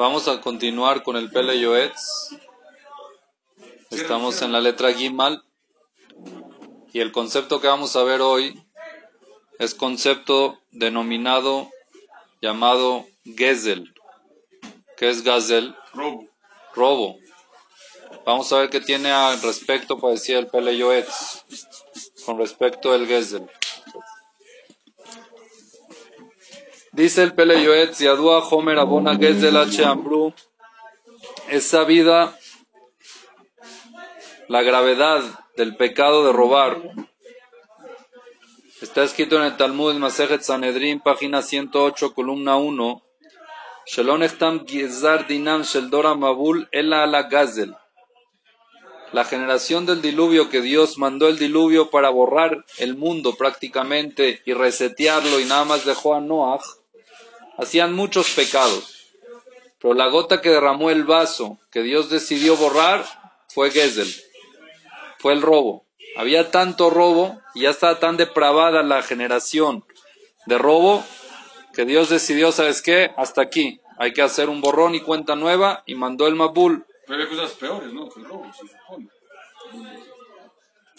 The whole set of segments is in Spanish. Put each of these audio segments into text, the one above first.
Vamos a continuar con el Pele Yoetz. Estamos en la letra Gimal. Y el concepto que vamos a ver hoy es concepto denominado, llamado Gezel. ¿Qué es Gazel? Robo. Robo. Vamos a ver qué tiene al respecto para decir el Pele Yoetz con respecto al Gezel. Dice el Pele Yoetz, Yadua Homer Abona Gezel H. Ambru, es sabida la gravedad del pecado de robar. Está escrito en el Talmud Masejet Sanedrin, página 108, columna 1. Shalom Estam Gizar Dinam Sheldora Mabul Ela ala Gazel. La generación del diluvio que Dios mandó el diluvio para borrar el mundo prácticamente y resetearlo y nada más dejó a Noach, hacían muchos pecados. Pero la gota que derramó el vaso que Dios decidió borrar fue Gezel, fue el robo. Había tanto robo y ya estaba tan depravada la generación de robo que Dios decidió, ¿sabes qué? Hasta aquí. Hay que hacer un borrón y cuenta nueva y mandó el Mabul. Pero hay cosas peores, ¿no? Que el robo, se supone.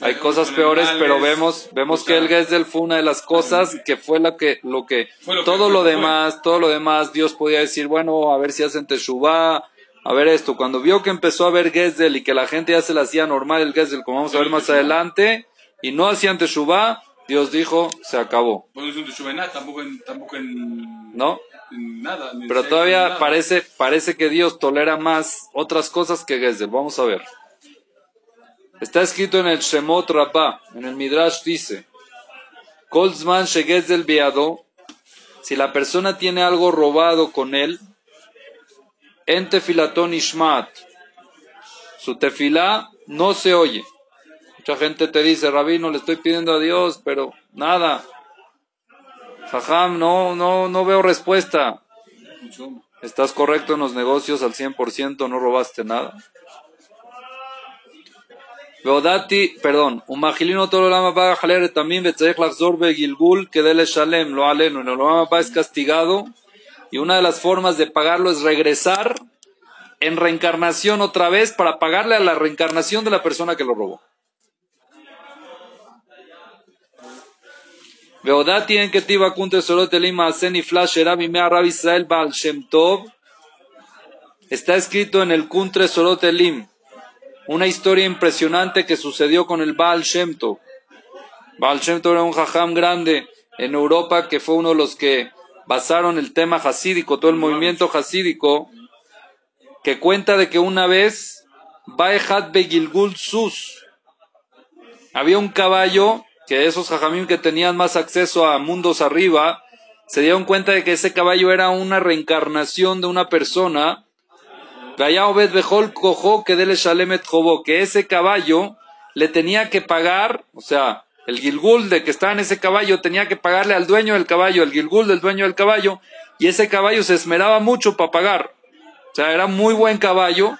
Hay cosas peores, pero vemos, vemos que el Gesel fue una de las cosas que fue la que, lo que, lo todo lo fue. demás, todo lo demás, Dios podía decir, bueno, a ver si hacen Teshuvah, a ver esto. Cuando vio que empezó a haber Gesel y que la gente ya se le hacía normal el Gesel, como vamos a ver más adelante, y no hacían Teshuvah, Dios dijo, se acabó, Pues es un tampoco en, tampoco en, ¿no? en nada. en Pero todavía nada. parece, parece que Dios tolera más otras cosas que Gesel. Vamos a ver. Está escrito en el Shemot Rabbah, en el Midrash dice, Kolzman Shegezel Beado, si la persona tiene algo robado con él, en tefilatón ishmat, su tefilá no se oye. Mucha gente te dice, Rabino, le estoy pidiendo a Dios, pero nada. Jajam, no, no, no veo respuesta. Estás correcto en los negocios al 100%, no robaste nada. Veodati, perdón, umagilino todo el ama paga jalere también betzarech lachzor begilgul que dele shalem lo aleno. En el ama es castigado y una de las formas de pagarlo es regresar en reencarnación otra vez para pagarle a la reencarnación de la persona que lo robó. Veodati en que tiba kunte sorot elima aseni flash erabi mea Rab Israel Baal Shem Tov. Está escrito en el Kuntre Sorot Elim, una historia impresionante que sucedió con el Baal Shem Tov. Baal Shem Tov era un jajam grande en Europa que fue uno de los que basaron el tema hasídico, todo el movimiento hasídico, que cuenta de que una vez Baehat Begilgul Sus había un caballo que esos jajamim que tenían más acceso a mundos arriba se dieron cuenta de que ese caballo era una reencarnación de una persona Vaya Obed Bejol cojo que dele Shalemet Jobo, que ese caballo le tenía que pagar, o sea, el Gilgul de que estaba en ese caballo tenía que pagarle al dueño del caballo, el Gilgul del dueño del caballo, y ese caballo se esmeraba mucho para pagar. O sea, era muy buen caballo.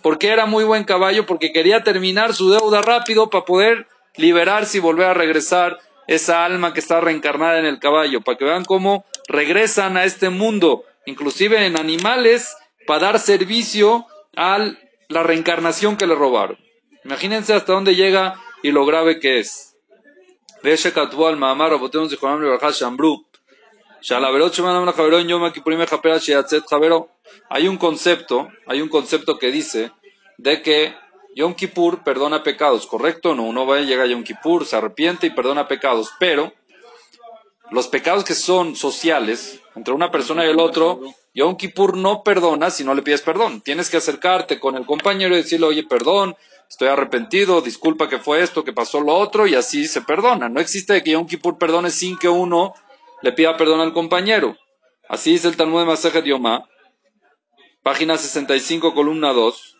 ¿Por qué era muy buen caballo? Porque quería terminar su deuda rápido para poder liberarse y volver a regresar esa alma que está reencarnada en el caballo, para que vean cómo regresan a este mundo, inclusive en animales, para dar servicio a la reencarnación que le robaron. Imagínense hasta dónde llega y lo grave que es. Hay un concepto, hay un concepto que dice de que Yom Kippur perdona pecados, ¿correcto? No, uno va y llega a Yom Kippur, se arrepiente y perdona pecados, pero los pecados que son sociales entre una persona y el otro, Yom Kippur no perdona si no le pides perdón. Tienes que acercarte con el compañero y decirle, oye, perdón, estoy arrepentido, disculpa que fue esto, que pasó lo otro, y así se perdona. No existe que Yom Kippur perdone sin que uno le pida perdón al compañero. Así dice el Talmud de Masejet Yomá, página 65, columna 2.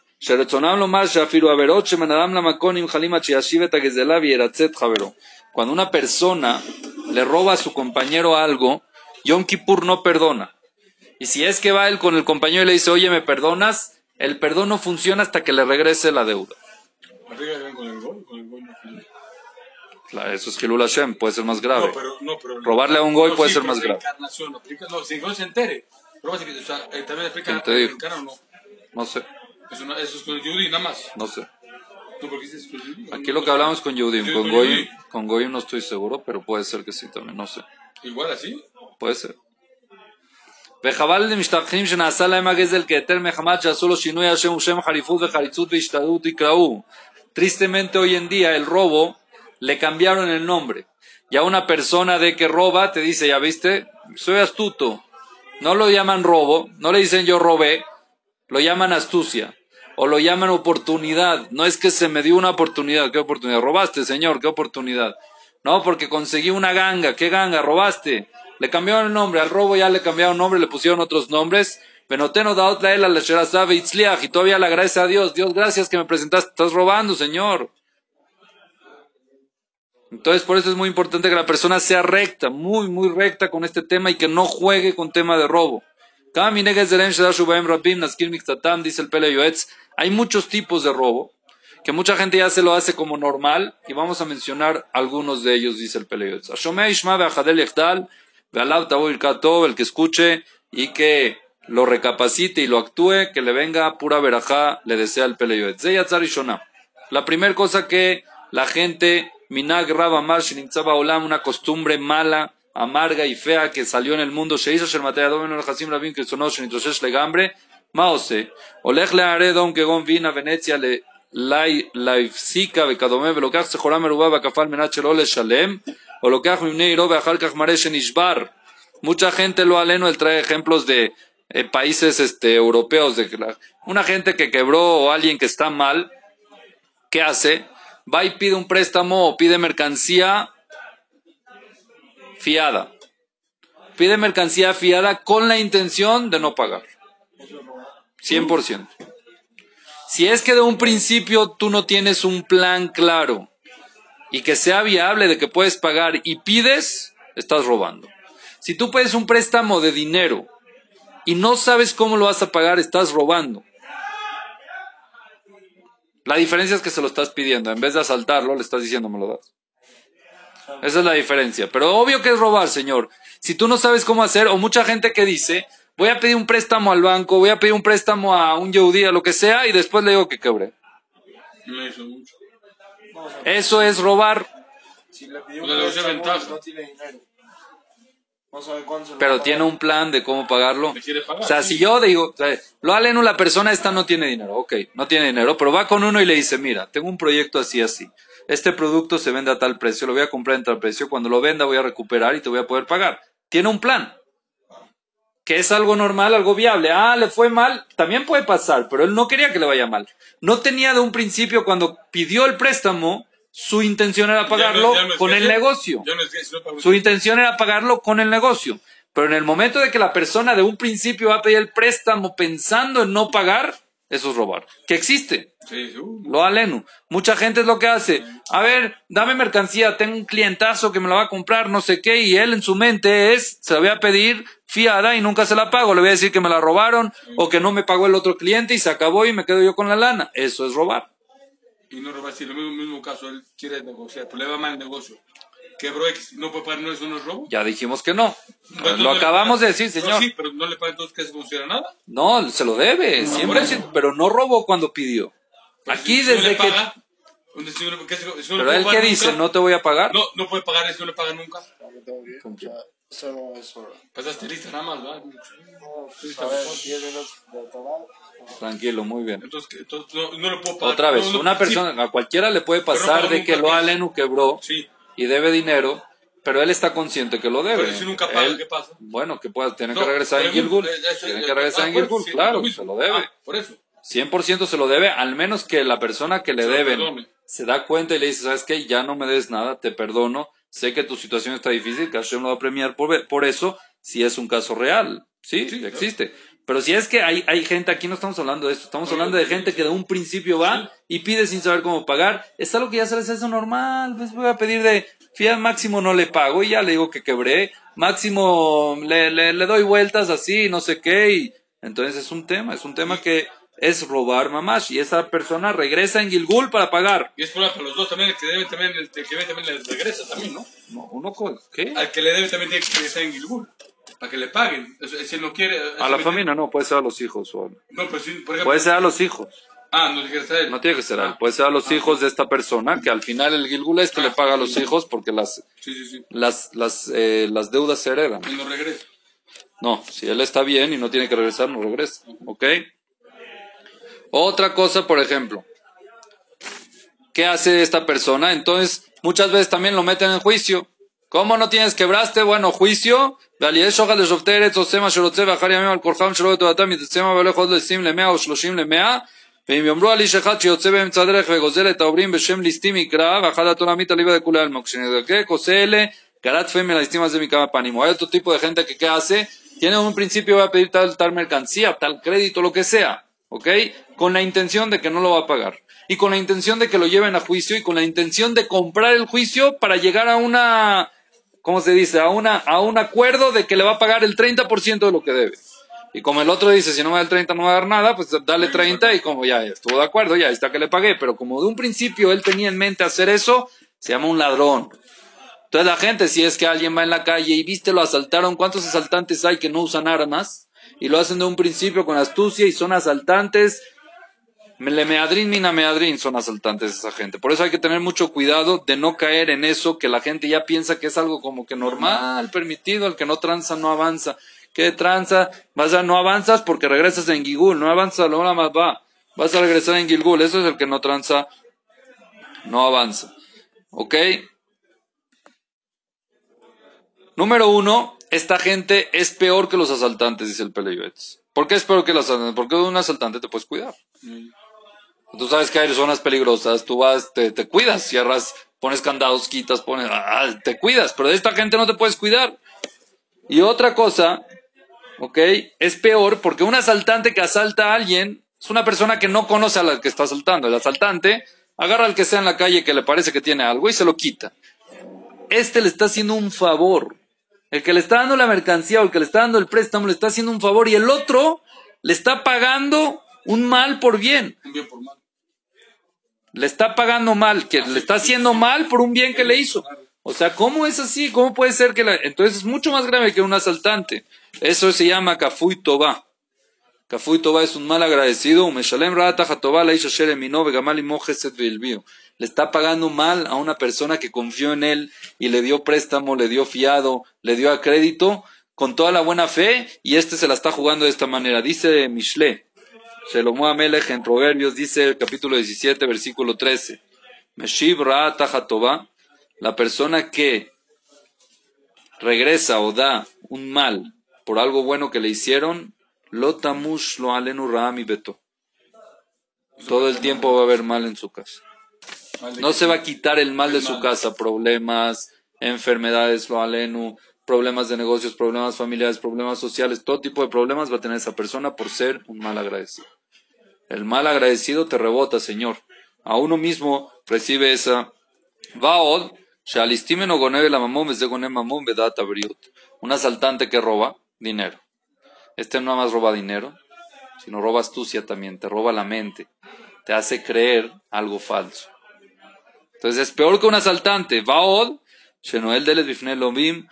Cuando una persona le roba a su compañero algo, Yom Kippur no perdona. Y si es que va él con el compañero y le dice, oye, ¿me perdonas? El perdón no funciona hasta que le regrese la deuda. No Eso es Hilul Hashem, puede ser más grave. No, pero, no, pero Robarle a un goy no, puede sí, ser más grave. aplica- no, si gol se entere. Pero o sea, eh, también aplica o no. No sé, Eso, no, eso es con Yudi nada más. no sé. Aquí lo que hablamos con Yehudim, Sí, con con Goyim, Yehudim. con Goyim no estoy seguro, pero puede ser que sí también, no sé. Igual así. puede ser. וחבל למשתבחים שנעשה להם הגזל כהיתר מחמת שעשו לו שינוי השם ושם חריפות וחריצות והשתדלות יקראו. Tristemente hoy en día el robo le cambiaron el nombre. Ya una persona de que roba te dice, ya viste, soy astuto. No lo llaman robo, no le dicen yo robé, lo llaman astucia. O lo llaman oportunidad. No es que se me dio una oportunidad. ¿Qué oportunidad? Robaste, señor, ¿qué oportunidad? No, porque conseguí una ganga. ¿Qué ganga? Robaste. Le cambiaron el nombre. Al robo ya le cambiaron nombre, le pusieron otros nombres. Benoteno daot la el sabe. Y todavía le agradece a Dios. Dios, gracias que me presentaste. Estás robando, señor. Entonces, por eso es muy importante que la persona sea recta, muy, muy recta con este tema y que no juegue con tema de robo. Dice el Pele Yoetz, hay muchos tipos de robo, que mucha gente ya se lo hace como normal, y vamos a mencionar algunos de ellos, dice el Pele Yoetz. El que escuche y que lo recapacite y lo actúe, que le venga pura verajá, le desea el Pele Yoetz. La primera cosa que la gente, Minag Rab Amar Shinimtzaba Olam, una costumbre mala, amarga y fea que salió en el mundo, Sheisha Shermatea Domen Hasim Rabin Kristono Shinitroshesh Legambre, Maose, Oleg Le Don Kegon Vina Venecia Le Lai Laifsika Bekadome Velokach Sejorá Merubá Bakafal Menachel Ole Shalem, o Lokach Mimne Iro Beachal Kach Mareshen Ishbar. Mucha gente lo aleno, él trae ejemplos de eh, países este, europeos, de la- una gente que quebró o alguien que está mal, ¿qué hace? Va y pide un préstamo o pide mercancía fiada. Pide mercancía fiada con la intención de no pagar. 100%. Si es que de un principio tú no tienes un plan claro y que sea viable de que puedes pagar y pides, estás robando. Si tú pides un préstamo de dinero y no sabes cómo lo vas a pagar, estás robando. La diferencia es que se lo estás pidiendo. En vez de asaltarlo, le estás diciendo me lo das. Esa es la diferencia. Pero obvio que es robar, señor. Si tú no sabes cómo hacer, o mucha gente que dice, voy a pedir un préstamo al banco, voy a pedir un préstamo a un Yehudi, a lo que sea, y después le digo que quebré. Me hizo mucho. Eso es robar, si le pidió Una un préstamo ventaja. no tiene dinero. Pero tiene un plan de cómo pagarlo. Pagar. O sea, sí. si yo digo, o sea, lo aleno, la persona esta no tiene dinero, ok, no tiene dinero, pero va con uno y le dice, mira, tengo un proyecto así, así. Este producto se vende a tal precio, lo voy a comprar en tal precio, cuando lo venda voy a recuperar y te voy a poder pagar. Tiene un plan. Que es algo normal, algo viable. Ah, le fue mal, también puede pasar, pero él no quería que le vaya mal. No tenía de un principio, cuando pidió el préstamo, su intención era Ya pagarlo no- ya no es con el negocio. No Su intención era pagarlo con el negocio. Pero en el momento de que la persona de un principio va a pedir el préstamo pensando en no pagar, eso es robar. Que existe. Sí, uh, Lo alenu. Mucha gente es lo que hace. A ver, dame mercancía, tengo un clientazo que me la va a comprar, no sé qué, y él en su mente es, se la voy a pedir fiada y nunca se la pago. Le voy a decir que me la robaron o que no me pagó el otro cliente y se acabó y me quedo yo con la lana. Eso es robar. Y no robar, si en el mismo, mismo caso él quiere negociar, pero le va mal el negocio. Quebró X, no puede pagar, no es un robo. Ya dijimos que no. Entonces, Lo no acabamos de decir, No, señor. sí, pero no le paga entonces que se considera nada. No, se lo debe, 100%, eso. pero no robó cuando pidió. Aquí Si no desde que... paga, entonces, si no le- que si no le Pero él qué dice, nunca, ¿no te voy a pagar? No, no puede pagar eso, no le paga nunca. Que. O eso no es. Pasaste lista nada más, ¿verdad? No, pues, a ver, 10 minutos de atorado. Tranquilo, muy bien. Entonces, que- entonces no, no le puedo pagar. Otra vez, No, no, una sí, persona, a cualquiera le puede Pero no pasar de que lo ¿qué? Alenu quebró Sí, y debe dinero, pero él está consciente que lo debe. pero si nunca paga, Él- ¿qué pasa? Bueno, que pueda, tiene que regresar en pregunto, Gilgul. Tiene que regresar ah, en Gilgul, claro, se lo debe. Ah, por eso. 100% se lo debe, al menos que la persona que le Se deben perdone. se da cuenta y le dice, ¿sabes qué? Ya no me des nada, te perdono, sé que tu situación está difícil, que Hashem lo va a premiar por, por eso, si es un caso real. Sí, Sí, claro. Pero si es que hay, hay gente, aquí no estamos hablando de esto, estamos hablando de gente que de un principio va y pide sin saber cómo pagar, es algo que ya se les hace normal, pues voy a pedir de, fíjate, máximo no le pago y ya le digo que quebré, máximo le, le, le doy vueltas así, no sé qué, y entonces es un tema, es un tema que es robar mamash y esa persona regresa en Gilgul para pagar. Y es para los dos también, el que debe también, el que debe también le regresa también, ¿no? No, uno con, ¿qué? Al que le debe también tiene que regresar en Gilgul. Para que le paguen. O sea, si no quiere... A la familia no, puede ser a los hijos. o- No, pues sí, por ejemplo... Puede ser a los hijos. Ah, no quieres a él. No tiene que ser a él. Ah, Puede ser a los hijos de esta persona, que al final el Gilgul este le paga a los hijos porque las, sí. las, las, eh, las deudas se heredan. Él no regresa. No, si él está bien y no tiene que regresar, no regresa. ¿Ok? Otra cosa, por ejemplo. ¿Qué hace esta persona? Entonces, muchas veces también lo meten en juicio. ¿Cómo no tienes quebraste? Bueno, juicio. ועלייה שוחד לשופטי ארץ עושה מה שרוצה ואחר ימים על כורחם שלא לטובתם יתצא מה והולך עוד לעשרים למאה או שלושים למאה ואם יאמרו על איש אחד שיוצא באמצע הדרך וגוזל את העוברים בשם ליסטים יקרא ואחד התורמית אליבא דכולי עלמא כשנזקק עושה אלה גרת fe me lastima de mi cama panimo. Hay otro tipo de gente que ¿qué hace? Tiene un principio, voy a pedir tal, tal mercancía, tal crédito, lo que sea, ¿ok? Con la intención de que no lo va a pagar. Y con la intención de que lo lleven a juicio y con la intención de comprar el juicio para llegar a una, ¿cómo se dice? A, una, a un acuerdo de que le va a pagar el 30% de lo que debe. Y como el otro dice, si no me da el 30 no va a dar nada, pues dale 30 y como ya estuvo de acuerdo, ya está que le pagué. Pero como de un principio él tenía en mente hacer eso, se llama un ladrón. Entonces la gente, si es que alguien va en la calle y viste lo asaltaron, ¿cuántos asaltantes hay que no usan armas? Y lo hacen de un principio con astucia y son asaltantes. Le meadrín, mina meadrín son asaltantes esa gente. Por eso hay que tener mucho cuidado de no caer en eso que la gente ya piensa que es algo como que normal, permitido, el que no tranza no avanza. ¿Qué tranza? Vas a no avanzas porque regresas en Gilgul, no avanzas hora más va. Vas a regresar en Gilgul, eso es el que no tranza, no avanza. ¿Ok? Número uno, esta gente es peor que los asaltantes, dice el Peleyuetz. ¿Por qué es peor que los asaltantes? Porque de un asaltante te puedes cuidar. Tú sabes que hay zonas peligrosas, tú vas, te, te cuidas, cierras, pones candados, quitas, pones, ah, te cuidas, pero de esta gente no te puedes cuidar. Y otra cosa, ¿ok? Es peor porque un asaltante que asalta a alguien es una persona que no conoce a la que está asaltando. El asaltante agarra al que sea en la calle que le parece que tiene algo y se lo quita. Este le está haciendo un favor. El que le está dando la mercancía o el que le está dando el préstamo le está haciendo un favor y el otro le está pagando un mal por bien. Un por mal. Le está pagando mal, que le está haciendo mal por un bien que le hizo. O sea, ¿cómo es así? ¿Cómo puede ser que la... Entonces es mucho más grave que un asaltante. Eso se llama Kafui Toba. Kafui Toba es un mal agradecido. Le está pagando mal a una persona que confió en él y le dio préstamo, le dio fiado, le dio a crédito con toda la buena fe y este se la está jugando de esta manera. Dice Mishle, Shelomo Amelech en Proverbios, dice el capítulo 17, versículo 13. Meshiv Ra'ata Jatoba, la persona que regresa o da un mal por algo bueno que le hicieron, Lotamush lo alenu Ra'ami Beto. Todo el tiempo va a haber mal en su casa. No se va a quitar el mal de su casa, problemas, enfermedades, lo alenu, problemas de negocios, problemas familiares, problemas sociales, todo tipo de problemas va a tener esa persona por ser un mal agradecido. El mal agradecido te rebota, Señor. A uno mismo recibe esa Vaod, la. Un asaltante que roba dinero. Este no más roba dinero, sino roba astucia también, te roba la mente, te hace creer algo falso. Entonces es peor que un asaltante. Vaod, Shenoel delet bifne lomim,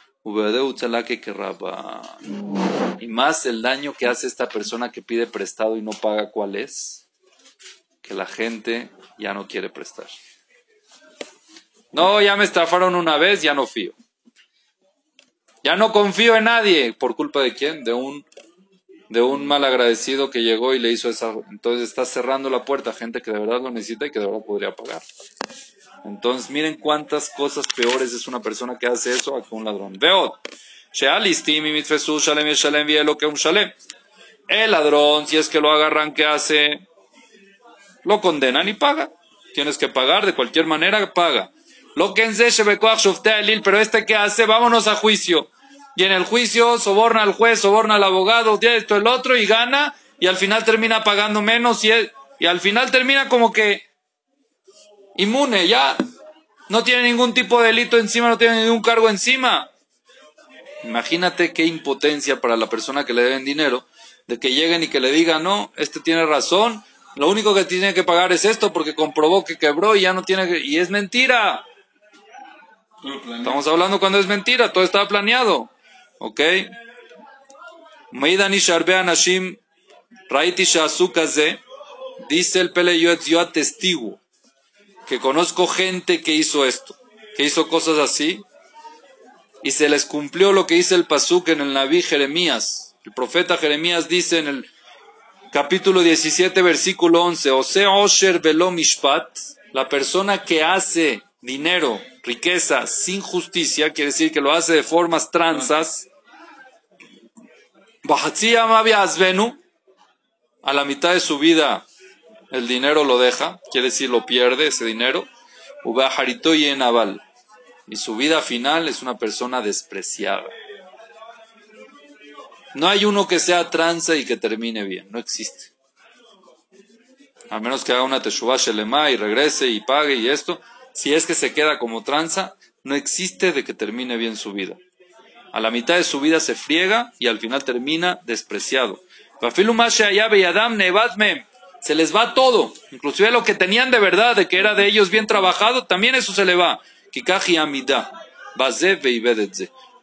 Y más el daño que hace esta persona que pide prestado y no paga cuál es, que la gente ya no quiere prestar. No, ya me estafaron una vez, ya no fío. Ya no confío en nadie. ¿Por culpa de quién? De un, de un mal agradecido que llegó y le hizo esa. Entonces está cerrando la puerta a gente que de verdad lo necesita y que de verdad podría pagar. Entonces miren cuántas cosas peores es una persona que hace eso a que un ladrón. Veo. El ladrón, si es que lo agarran, ¿qué hace? Lo condenan y paga. Tienes que pagar de cualquier manera, paga. Lo que pero este que hace, vámonos a juicio. Y en el juicio soborna al juez, soborna al abogado, esto, el otro, y gana, y al final termina pagando menos, y al final termina como que inmune, ya. No tiene ningún tipo de delito encima, no tiene ningún cargo encima. Imagínate qué impotencia para la persona que le deben dinero, de que lleguen y que le digan, no, este tiene razón, lo único que tiene que pagar es esto porque comprobó que quebró y ya no tiene que... Y es mentira. Estamos hablando cuando es mentira, todo estaba planeado. ¿Ok? Dice el Pele yo atestiguo que conozco gente que hizo esto, que hizo cosas así, y se les cumplió lo que dice el Pasuk en el Naví Jeremías. El profeta Jeremías dice en el capítulo 17, versículo 11, Ose Osher Velo Mishpat, la persona que hace dinero, riqueza, sin justicia, quiere decir que lo hace de formas tranzas, a la mitad de su vida el dinero lo deja, quiere decir lo pierde ese dinero, y en aval. Y su vida final es una persona despreciada. No hay uno que sea tranza y que termine bien, no existe. A menos que haga una teshuva shelema y regrese y pague y esto, si es que se queda como tranza, no existe de que termine bien su vida. A la mitad de su vida se friega y al final termina despreciado. Se les va todo, inclusive lo que tenían de verdad, de que era de ellos bien trabajado, también eso se le va.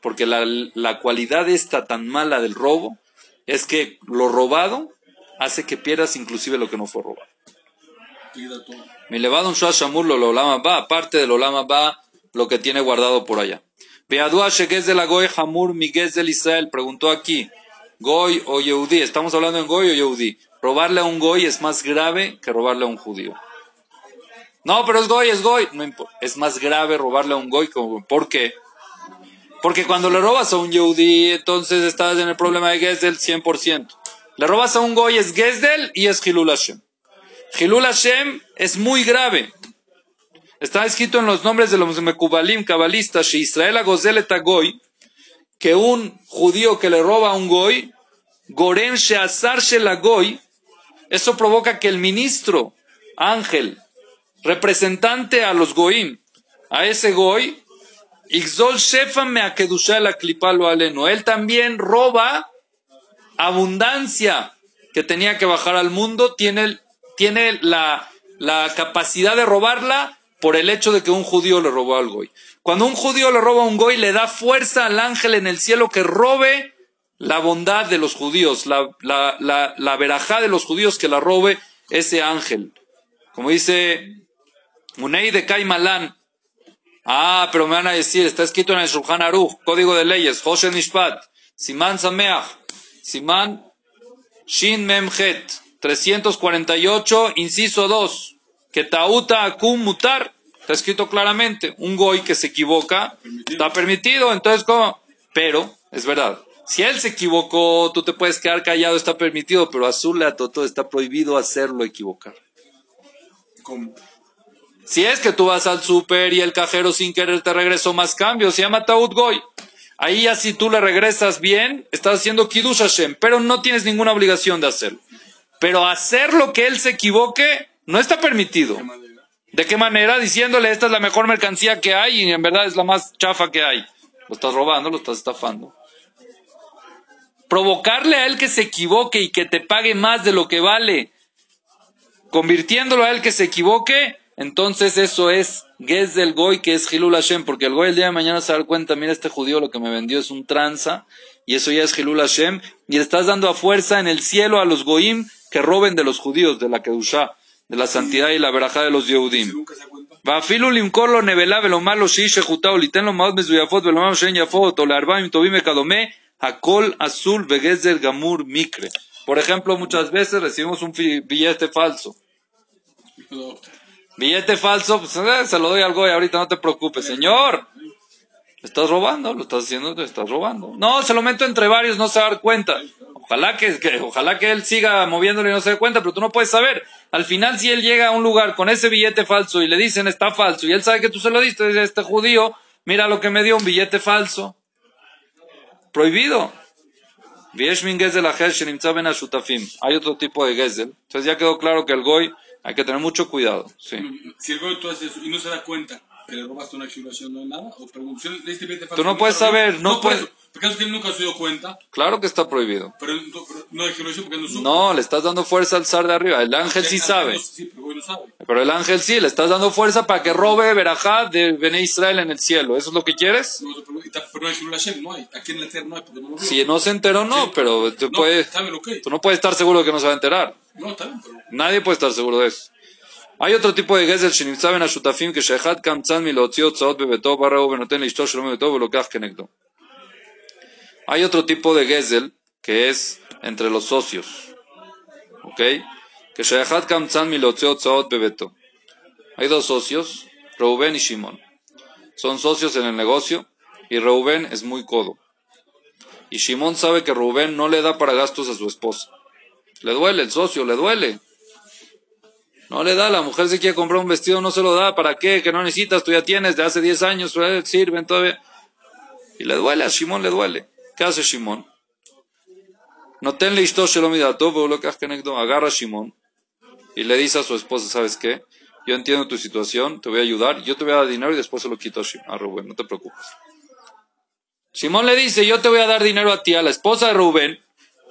Porque la, la cualidad esta tan mala del robo es que lo robado hace que pierdas inclusive lo que no fue robado. Mi levado un shamur lo lama va, aparte de lo lama va lo que tiene guardado por allá. Beadua Shegez de la Goy Hamur Miguel del Israel preguntó aquí, Goy o Yehudi, estamos hablando en Goy o Yehudi. Robarle a un Goy es más grave que robarle a un judío. No, pero es Goy, es Goy. No importa. Es más grave robarle a un Goy. ¿Por qué? Porque cuando le robas a un Yehudi, entonces estás en el problema de Gezdel 100%. Le robas a un Goy es Gezdel y es Hilul Hashem. Hilul Hashem es muy grave. Está escrito en los nombres de los Mekubalim, cabalistas, Israel Agozel Goy, que un judío que le roba a un Goy, Gorem Sheazar Goy, eso provoca que el ministro, ángel, representante a los Goim, a ese Goy, Ixol Shefam me la clipalo aleno. Él también roba abundancia que tenía que bajar al mundo, tiene, tiene la, la capacidad de robarla por el hecho de que un judío le robó al goy. Cuando un judío le roba a un goy, le da fuerza al ángel en el cielo que robe la bondad de los judíos, la, la, la, verajá de los judíos que la robe ese ángel. Como dice Munei de Kaimalán. Ah, pero me van a decir, está escrito en el Shulchan Aruch, Código de Leyes, Hoshen Mishpat, Siman Sameach, Siman Shin Memchet, 348, inciso 2 que tauta akum mutar, está escrito claramente, un goy que se equivoca está permitido, entonces ¿cómo? Pero, es verdad, si él se equivocó, tú te puedes quedar callado, está permitido, pero azul a Toto está prohibido hacerlo equivocar. ¿Cómo? Si es que tú vas al súper y el cajero sin querer te regresó más cambios, se llama Taut Goy. Ahí ya si tú le regresas bien, estás haciendo Kiddush Hashem, pero no tienes ninguna obligación de hacerlo. Pero hacer lo que él se equivoque, no está permitido. ¿De qué manera? Diciéndole, esta es la mejor mercancía que hay y en verdad es la más chafa que hay. Lo estás robando, lo estás estafando. Provocarle a él que se equivoque y que te pague más de lo que vale, convirtiéndolo a él que se equivoque, entonces eso es Gez del Goy, que es Hilul Hashem, porque el Goy el día de mañana se da cuenta, mira este judío lo que me vendió es un tranza, y eso ya es Hilul Hashem, y estás dando a fuerza en el cielo a los Goim que roben de los judíos, de la Kedushá de la santidad y la verajá de los Yehudim. ואפילו למכור לו נבלה ולומר לו שהיא שחוטה או ליתן לו מעות מזויפות ולומר שאין יפות או לארבעים טובים וכדומה, הכל אסול וגזל גמור מקרה. Por ejemplo, muchas veces recibimos un billete falso. Billete falso, pues, eh, se lo doy al goy ahorita, no te preocupes. Señor, estás robando, lo estás haciendo, te estás robando. No, se lo meto entre varios, no se va a dar cuenta. Ojalá que, ojalá que él siga moviéndolo y no se dé cuenta, pero tú no puedes saber. Al final, si él llega a un lugar con ese billete falso y le dicen está falso y él sabe que tú se lo diste, dice este judío, mira lo que me dio, un billete falso. Prohibido. Hay otro tipo de gezel. Entonces ya quedó claro que el goy hay que tener mucho cuidado. Sí. Si el goy tú haces eso y no se da cuenta que le robaste una exhibición no hay nada, o billete falso. Tú no puedes saber, no, puedes. ¿Acaso que él nunca se dio cuenta? Claro que está prohibido. Pero, no hay porque no supo. No, le estás dando fuerza al zar de arriba. El ángel sí sabe. Sí, pero lo sabe. Pero el ángel sí, le estás dando fuerza para que robe Berajá de Bene Israel en el cielo. ¿Eso es lo que quieres? No, pero, y ta- pero no hay Shilul Hashem, no hay. Aquí en la tierra no hay, porque no lo veo. Si no se enteró, no, Sí. pero tú, No, puedes, está bien, ok. tú no puedes estar seguro de que no se va a enterar. No, está bien, pero... Nadie puede estar seguro de eso. hay otro tipo de גזל שנמצא בין השותפים כשאחד קמצן מלהוציא הוצאות בביתו בא רעהו ונותן לאשתו שלא בביתו ולוקח כנגדו. Hay otro tipo de Gesel que es entre los socios. ¿Ok? Que Hay dos socios, Reuben y Shimon. Son socios en el negocio y Reuben es muy codo. Y Shimon sabe que Reuben no le da para gastos a su esposa. Le duele el socio, le duele. No le da, la mujer se quiere comprar un vestido, no se lo da. ¿Para qué? Que no necesitas, tú ya tienes de hace 10 años, ¿eh? sirven todavía. Y le duele, a Shimon le duele. ¿Qué hace Shimon? No tenle ishto shelomidato, lo que agarra a Shimon y le dice a su esposa, ¿sabes qué? Yo entiendo tu situación, te voy a ayudar, yo te voy a dar dinero y después se lo quito a, Rubén, no te preocupes. Simón le dice, yo te voy a dar dinero a ti, a la esposa de Rubén,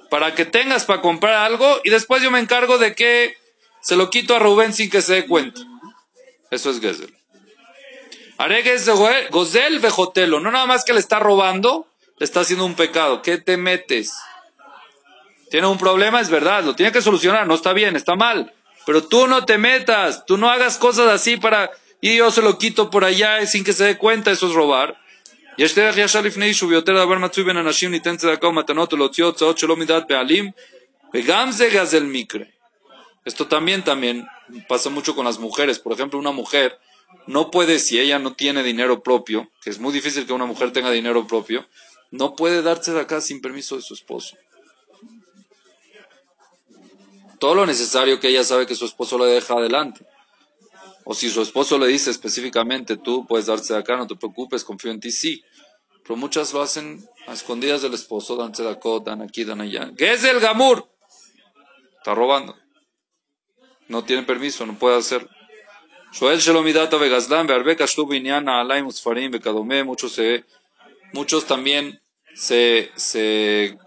para que tengas para comprar algo y después yo me encargo de que se lo quito a Rubén sin que se dé cuenta. Eso es Gezel. De Goel- Gozel vejotelo. No nada más que le está robando, está haciendo un pecado. ¿Qué te metes? Tiene un problema, es verdad, lo tiene que solucionar, no está bien, está mal. Pero tú no te metas, tú no hagas cosas así para, y yo se lo quito por allá eh, sin que se dé cuenta, eso es robar. Esto también, también pasa mucho con las mujeres. Por ejemplo, una mujer no puede, si ella no tiene dinero propio, que es muy difícil que una mujer tenga dinero propio, no puede darse de acá sin permiso de su esposo. Todo lo necesario que ella sabe que su esposo le deja adelante. O si su esposo le dice específicamente, tú puedes darse de acá, no te preocupes, confío en ti, sí. Pero muchas lo hacen a escondidas del esposo, dan de acá, dan aquí, dan allá. ¿Qué es el gamur? Está robando. No tiene permiso, no puede hacerlo. Shoel Shelomidata Bearbeka Shubiniana, Alaim Usfarim, Bekadome, muchos se muchos también se, se,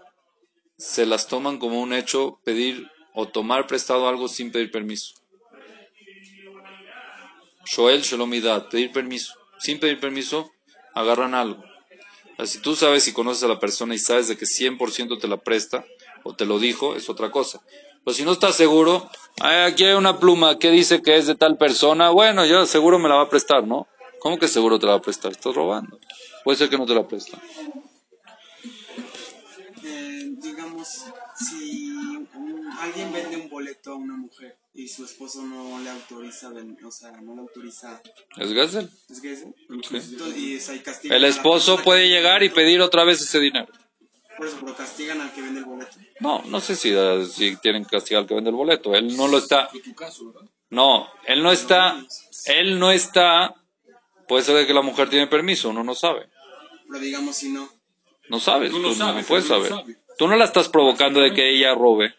se las toman como un hecho pedir o tomar prestado algo sin pedir permiso. Shoel Shalomidad, pedir permiso. Sin pedir permiso, agarran algo. Sea, si tú sabes y conoces a la persona y sabes de que 100% te la presta o te lo dijo, es otra cosa. Pero si no estás seguro, "Ay, aquí hay una pluma que dice que es de tal persona, bueno, yo seguro me la va a prestar, ¿no? ¿Cómo que seguro te la va a prestar? Estás robando. Puede ser que no te la presta. Eh, digamos, si alguien vende un boleto a una mujer y su esposo no le autoriza, o sea, no le autoriza, ¿Es Gazel? ¿es castigan El esposo puede llegar y pedir otra vez ese dinero. Por eso, pero castigan al que vende el boleto. No, no sé si, si tienen que castigar al que vende el boleto. Él no lo está. No, él no está. Él no está. Puede ser de que la mujer tiene permiso, uno no sabe. Pero digamos, si no, No sabes, Tú tú no no, sabes, puedes tú no saber. sabes. Tú no la estás provocando de que ella robe.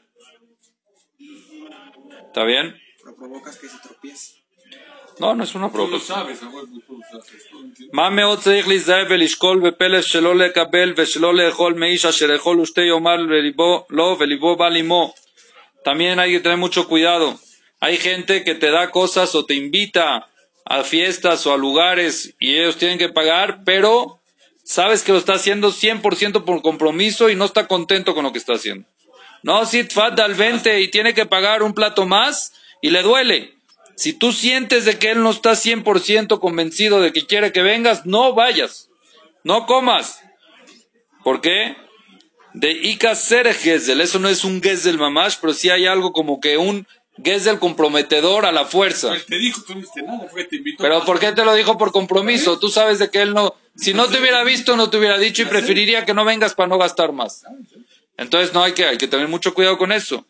¿Está bien? pero provocas que se tropiece. No, no es una Tú lo provocación. sabes, abuelo, tú lo sabes. ¿tú entiendes? מה מאוד צריך להיזהר ולשקול בפלס שלא לקבל ושלא לאכול מאיש אשר יכול ושתי יאמר לליבו לא וליבו בא לימו. También hay que tener mucho cuidado. Hay gente que te da cosas o te invita a fiestas o a lugares y ellos tienen que pagar, pero sabes que lo está haciendo 100% por compromiso y no está contento con lo que está haciendo. No, si falta al 20 y tiene que pagar un plato más y le duele. Si tú sientes de que él no está 100% convencido de que quiere que vengas, no vayas. No comas. ¿Por qué? De Ika Serech Gezel. Eso no es un Gezel mamash, pero sí hay algo como que un que es el comprometedor a la fuerza. Pero ¿por qué te lo dijo por compromiso? Tú sabes de que él no, si no te hubiera visto, no te hubiera dicho y preferiría que no vengas para no gastar más. Entonces no hay que, hay que tener mucho cuidado con eso.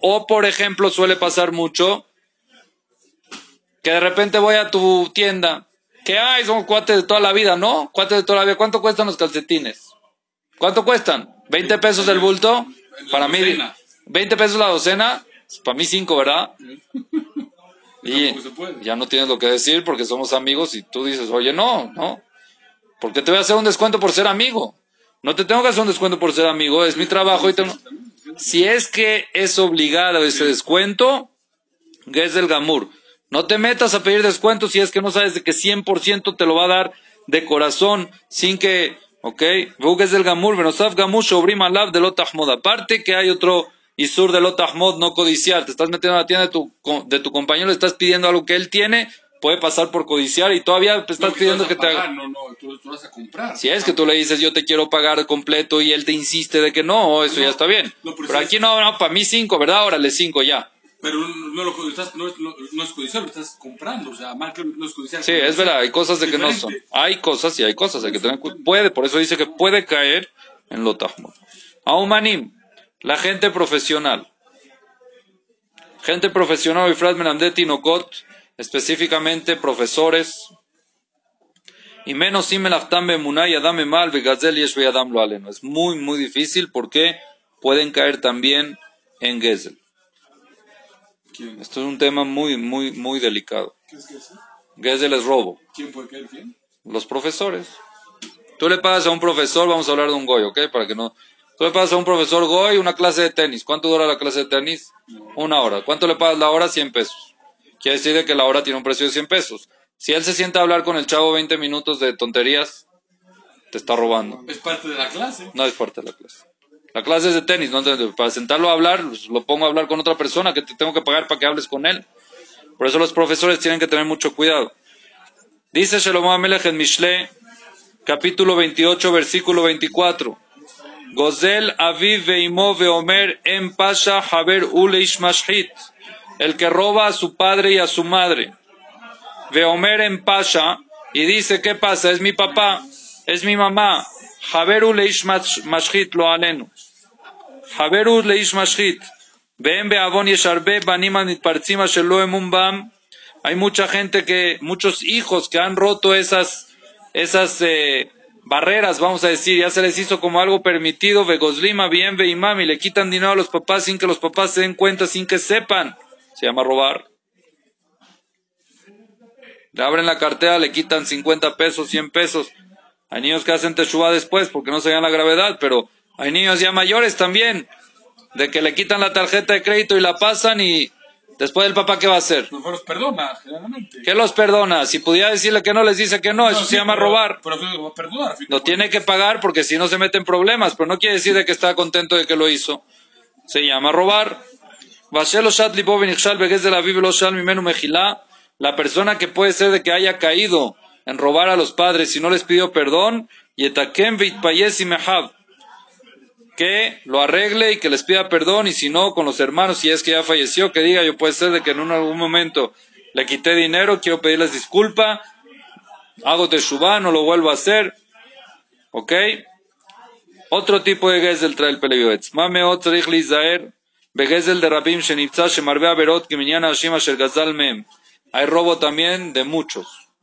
O por ejemplo suele pasar mucho que de repente voy a tu tienda, que ay, son cuates de toda la vida, ¿no? Cuates de toda la vida, ¿cuánto cuestan los calcetines? ¿Cuánto cuestan? ¿20 pesos el bulto? Para mí, docena. 20 pesos la docena, para mí 5, ¿verdad? Y ya no tienes lo que decir porque somos amigos y tú dices, oye, no, no. ¿Por qué te voy a hacer un descuento por ser amigo? No te tengo que hacer un descuento por ser amigo, es mi trabajo y tengo... Si es que es obligado ese descuento, Gesel Gamur. No te metas a pedir descuento si es que no sabes de que 100% te lo va a dar de corazón, sin que, ok, Gesel Gamur, Benosaf Gamur, Shobrim Alav de Lotahmod. Aparte que hay otro Isur de Lotahmod, no codiciar. Te estás metiendo a la tienda de tu, de tu compañero, le estás pidiendo algo que él tiene, puede pasar por codiciar y todavía te estás No, pidiendo vas que a te haga. pagar, No, no, tú, tú vas a comprar. Si es que tú le dices yo te quiero pagar completo y él te insiste de que no, eso ya está bien. no, pero pero si aquí no, no, para mí cinco, ¿verdad? Órale, cinco ya. Pero no, lo, estás, no, es- no, no es codiciar, lo estás comprando. O sea, marca no es codiciar. Sí, es verdad, hay cosas de que no son. Diferente. Hay cosas y hay cosas, hay que tener Puede, por eso dice que puede caer en lo tahmud. Aumanim, la gente profesional. Gente profesional, Ifrat Menamdet Tinokot, específicamente profesores. Y menos si bemunay adame mal vegazel yesh adam lo aleno. Es muy, muy difícil porque pueden caer también en Gezel. ¿Quién? Esto es un tema muy, muy, muy delicado. ¿Qué es que eso? Gezel es robo. ¿Quién puede caer quién? Los profesores. Tú le pagas a un profesor, vamos a hablar de un goy, ¿ok? Para que no. Tú le pagas a un profesor goy una clase de tenis. ¿Cuánto dura la clase de tenis? Una hora. ¿Cuánto le pagas la hora? 100 pesos. Quiere decir de que la hora tiene un precio de 100 pesos. Si él se sienta a hablar con el chavo 20 minutos de tonterías, te está robando. Es parte de la clase. No es fuerte la clase. La clase es de tenis, ¿no? Para sentarlo a hablar, pues, lo pongo a hablar con otra persona que te tengo que pagar para que hables con él. Por eso los profesores tienen que tener mucho cuidado. Dice Shlomo Amelech en Mishle, capítulo 28, versículo 24. Gozel aviv veimo veomer en pasha haber uleish mashhit. El que roba a su padre y a su madre. Veomer en pasha y dice, ¿qué pasa? Es mi papá, es mi mamá. Haberu leish mash- mashhit lo alenu. Haberu leish mashhit. Ven beavon yesharbe banim mitpartzim asher lo emun bam. Hay mucha gente que, muchos hijos que han roto esas, esas eh, barreras, vamos a decir, ya se les hizo como algo permitido, vegoslima, bien, veimam, y le quitan dinero a los papás sin que los papás se den cuenta, sin que sepan. Se llama robar. Le abren la cartera, le quitan 50 pesos, 100 pesos. Hay niños que hacen teshuva después porque no se vean la gravedad, pero hay niños ya mayores también, de que le quitan la tarjeta de crédito y la pasan y después el papá, ¿qué va a hacer? Mejor los perdona, generalmente. ¿Qué los perdona? Si pudiera decirle que no, les dice que no, eso No, se llama pero- robar. Pero lo perdonar. tiene que pagar porque si no se mete en problemas, pero no quiere decir de que está contento de que lo hizo. Se llama robar. La persona que puede ser de que haya caído en robar a los padres y no les pidió perdón. Que lo arregle y que les pida perdón y si no, con los hermanos, si es que ya falleció, que diga yo puede ser de que en un- algún momento le quité dinero, quiero pedirles disculpa, hago teshuvah, no lo vuelvo a hacer, ¿Ok? Otro tipo de gezel trae el Pelevivetz. Mame ot tzarich lizaer begezel de rabim sheniptza shemarbe averot kiminyan hashim asher gazal mem. Hay robo también de muchos.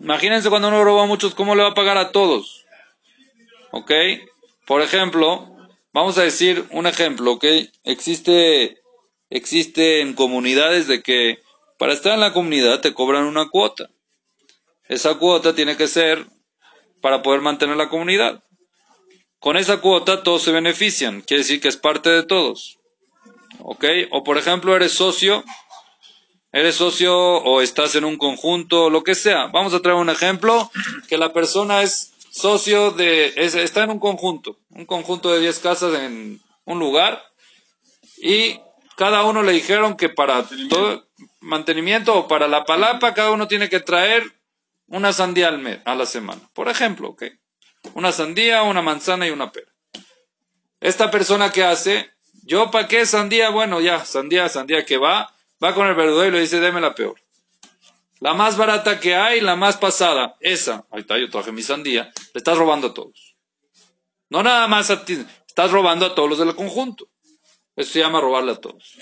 Imagínense cuando uno roba a muchos, ¿cómo le va a pagar a todos? ¿Ok? Por ejemplo, vamos a decir un ejemplo, ¿ok? Existe, existe en comunidades de que para estar en la comunidad te cobran una cuota. Esa cuota tiene que ser para poder mantener la comunidad. Con esa cuota todos se benefician, quiere decir que es parte de todos. ¿Ok? O por ejemplo, eres socio, eres socio o estás en un conjunto, lo que sea. Vamos a traer un ejemplo, que la persona es socio de, es- está en un conjunto, un conjunto de 10 casas en un lugar y cada uno le dijeron que para todo mantenimiento o para la palapa cada uno tiene que traer una sandía al mes, a la semana. Por ejemplo, ¿ok? Una sandía, una manzana y una pera. Esta persona que hace, yo para qué sandía, bueno, ya, sandía, sandía que va, va con el verdadero y le dice, deme la peor. La más barata que hay, la más pasada, esa. Ahí está, yo traje mi sandía. Le estás robando a todos. No nada más a ti, estás robando a todos los del conjunto. Eso se llama robarle a todos.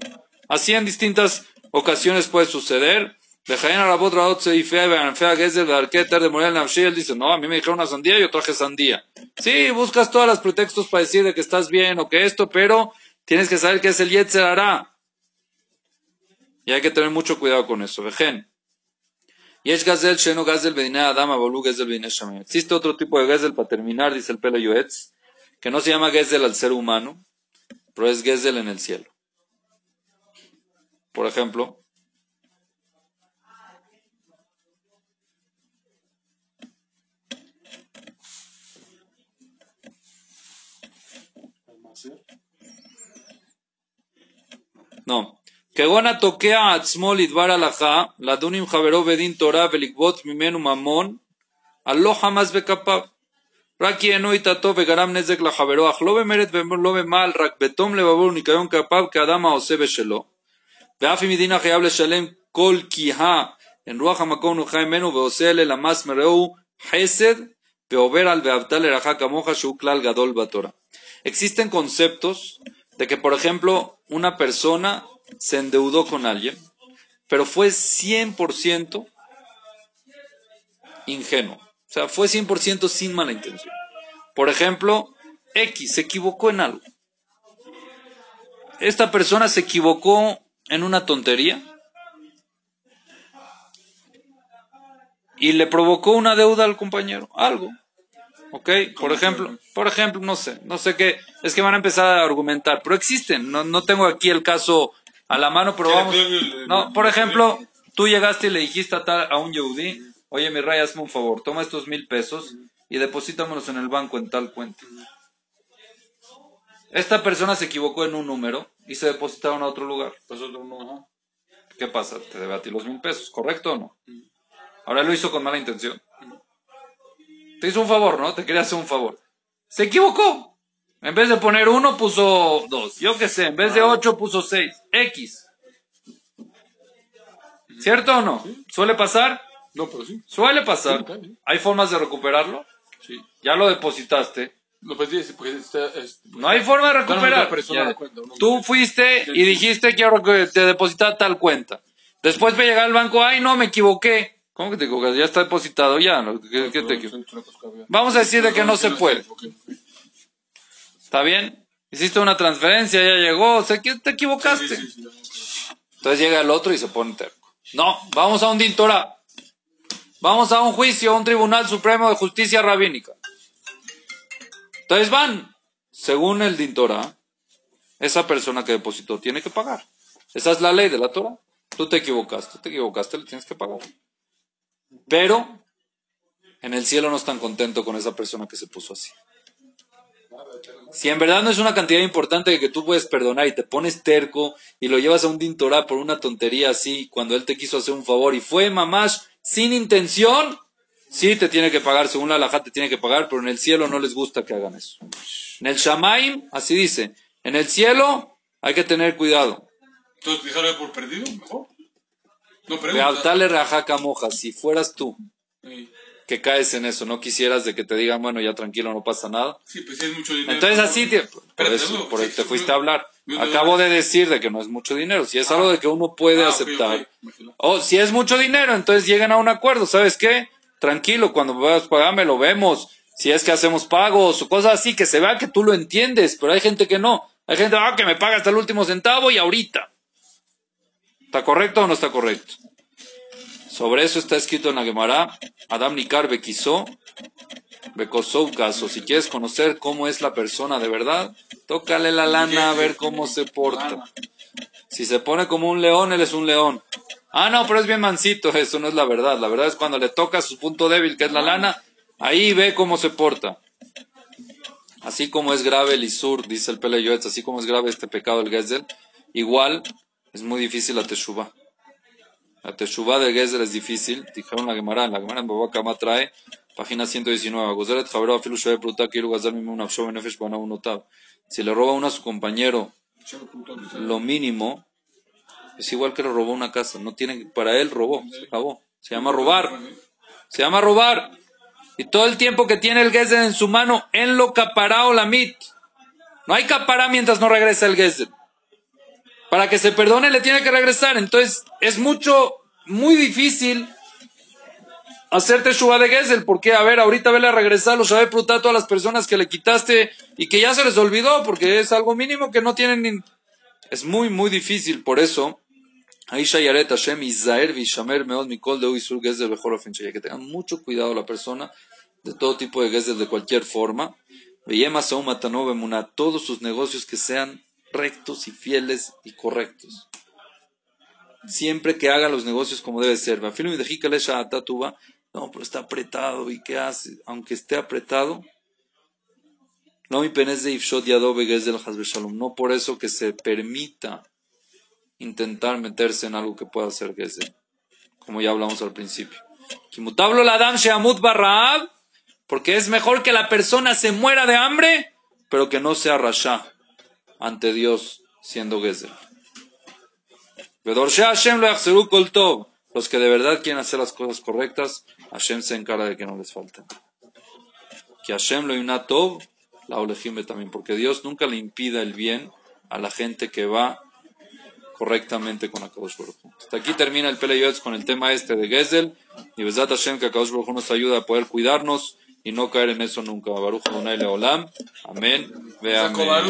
Así en distintas ocasiones puede suceder. Él dice, no, a mí me dijeron una sandía yo traje sandía. Sí, buscas todos los pretextos para decir de que estás bien o que esto, pero tienes que saber que es el Yetzer hará. Y hay que tener mucho cuidado con eso. Vejen. Yesh Gazel Sheno Gazel Bedina Adama Bolu Gazel Bedina. Existe otro tipo de Gazel para terminar, dice el Pelo Yoetz, que no se llama Gazel al ser humano, pero es Gazel en el cielo. Por ejemplo, no. כגון התוקע עצמו לדבר הלכה, לדון עם חברו בדין תורה ולגבות ממנו ממון, על לא חמס בכפיו. רק כי אינו איתתו וגרם נזק לחברו, אך לא במרד ולא במעל, רק בתום לבבו וניקיון כפיו כאדם העושה בשלו. ואף אם מדין החייב לשלם כל קיהה, en רוח המקום נוחה ממנו ועושה אלה למס מרעהו חסד, ועובר על ואהבת לרעך כמוך שהוא כלל גדול בתורה. Existen conceptos de que, por ejemplo, una persona se endeudó con alguien, pero fue 100% ingenuo. O sea, fue 100% sin mala intención. Por ejemplo, X se equivocó en algo. Esta persona se equivocó en una tontería y le provocó una deuda al compañero, algo. ¿Ok? Por ejemplo, por ejemplo, no sé, no sé qué, es que van a empezar a argumentar, pero existen, no, no tengo aquí el caso a la mano, pero vamos, no, por ejemplo, tú llegaste y le dijiste a, tal- a un Yehudi, oye mi rey, hazme un favor, toma estos mil pesos y deposítamelos en el banco en tal cuenta. Esta persona se equivocó en un número y se depositaron a otro lugar. Pues. ¿Qué pasa? Te debe a ti los mil pesos, ¿correcto o no? Ahora lo hizo con mala intención. Te hizo un favor, ¿no? Te quería hacer un favor. Se equivocó. En vez de poner uno, puso dos. Yo qué sé, en vez de ocho, puso seis. X. ¿Cierto o no? ¿Suele pasar? No, pero sí. Suele pasar. Sí. ¿Hay formas de recuperarlo? Sí. Ya lo depositaste. Lo pedí porque está. es- No hay forma de recuperar. persona cuenta, no, Tú no. fuiste y dijiste quiero que te depositar tal cuenta. Después me llega al banco, ay no, me equivoqué. ¿Cómo que te equivocas? Ya está depositado ya. ¿no? ¿Qué, qué te que había. Vamos a decir de que no se puede. ¿Está bien? Hiciste una transferencia, ya llegó, o sea, que te equivocaste. Sí, sí, sí. Entonces llega el otro y se pone terco. No, vamos a un dintora. Vamos a un juicio, a un tribunal supremo de justicia rabínica. Entonces van, según el dintora, esa persona que depositó tiene que pagar. Esa es la ley de la Torah. Tú te equivocaste, te equivocaste, le tienes que pagar. Pero en el cielo no están contentos con esa persona que se puso así. Si en verdad no es una cantidad importante que tú puedes perdonar y te pones terco y lo llevas a un dintorá por una tontería así, cuando él te quiso hacer un favor y fue mamash sin intención, sí te tiene que pagar, según la alajá te tiene que pagar, pero en el cielo no les gusta que hagan eso. En el Shamaim, así dice, en el cielo hay que tener cuidado. Entonces, dejarlo por perdido, mejor. No De pregunta. altale rajaca moja, si fueras tú Sí, que caes en eso, no quisieras de que te digan, bueno, ya tranquilo, no pasa nada. Sí, pues es mucho dinero. Entonces así te, por Espérate, eso, no, por sí, eso te fuiste no, a hablar. no, Acabo de decir de que no es mucho dinero. Si es algo de que uno puede Ah, aceptar. O si es mucho dinero, entonces llegan a un acuerdo. ¿Sabes qué? Tranquilo, cuando puedas pagarme lo vemos. Si es que hacemos pagos o cosas así, que se vea que tú lo entiendes. Pero hay gente que no. Hay gente ah, que me paga hasta el último centavo y ahorita. ¿Está correcto o no está correcto? Sobre eso está escrito en la Gemara. Adam Nikar Bekisó Bekosou caso. Si quieres conocer cómo es la persona de verdad, tócale la lana a ver cómo se porta. Si se pone como un león, él es un león. Ah, no, pero es bien mansito, eso no es la verdad. La verdad es cuando le toca su punto débil, que es la lana, ahí ve cómo se porta. Así como es grave el Isur, dice el Pele así como es grave este pecado del Gezel, igual es muy difícil la Teshuvah. La Teshuvah del Gezel es difícil, dijeron la Gemara, la Gemara en Baba Kama trae, página 119, Gozeret Javero Afilu Shoe Pruta Kiru Gazal Mimu Nafsho Benefesh Bana Unotav. Si le roba uno a su compañero lo mínimo, es igual que le robó una casa. No tiene, para él robó, se acabó. Se llama robar. Se llama robar. Y todo el tiempo que tiene el Gezer en su mano, en lo capará o la mit. No hay capará mientras no regresa el Gezer. Para que se perdone le tiene que regresar. Entonces es mucho, muy difícil hacerte Shua de Gesel, porque a ver, ahorita vele a regresar los Prutá a todas las personas que le quitaste y que ya se les olvidó, porque es algo mínimo que no tienen ni... Es muy, muy difícil, por eso... Aisha Yaret Hashem Izaer Vishamer Meod Mikol de Uisur Gesel Bejor Ofen Sheyeh. que tengan mucho cuidado la persona de todo tipo de Gesel de cualquier forma. Veyema Saum Matanov Emuná, todos sus negocios que sean rectos y fieles y correctos. Siempre que haga los negocios como debe ser. No, pero está apretado, ¿y qué hace? Aunque esté apretado, no mi penes de ifshot hasbe shalom. No por eso que se permita intentar meterse en algo que pueda ser gesel. Como ya hablamos al principio. Kimutablo la dam sheamut barraab, porque es mejor que la persona se muera de hambre, pero que no sea rasha ante Dios siendo tov. Los que de verdad quieren hacer las cosas correctas, Hashem se encarga de que no les falten. Que Hashem lo yunatov, la olejime también, porque Dios nunca le impida el bien a la gente que va correctamente con Akadosh Baruj. Hasta aquí termina el Peleyotz con el tema este de Gesel. Y Besat Hashem que Akadosh Baruj nos ayuda a poder cuidarnos y no caer en eso nunca. Baruch Adonai Leolam. Amén. Ve amén.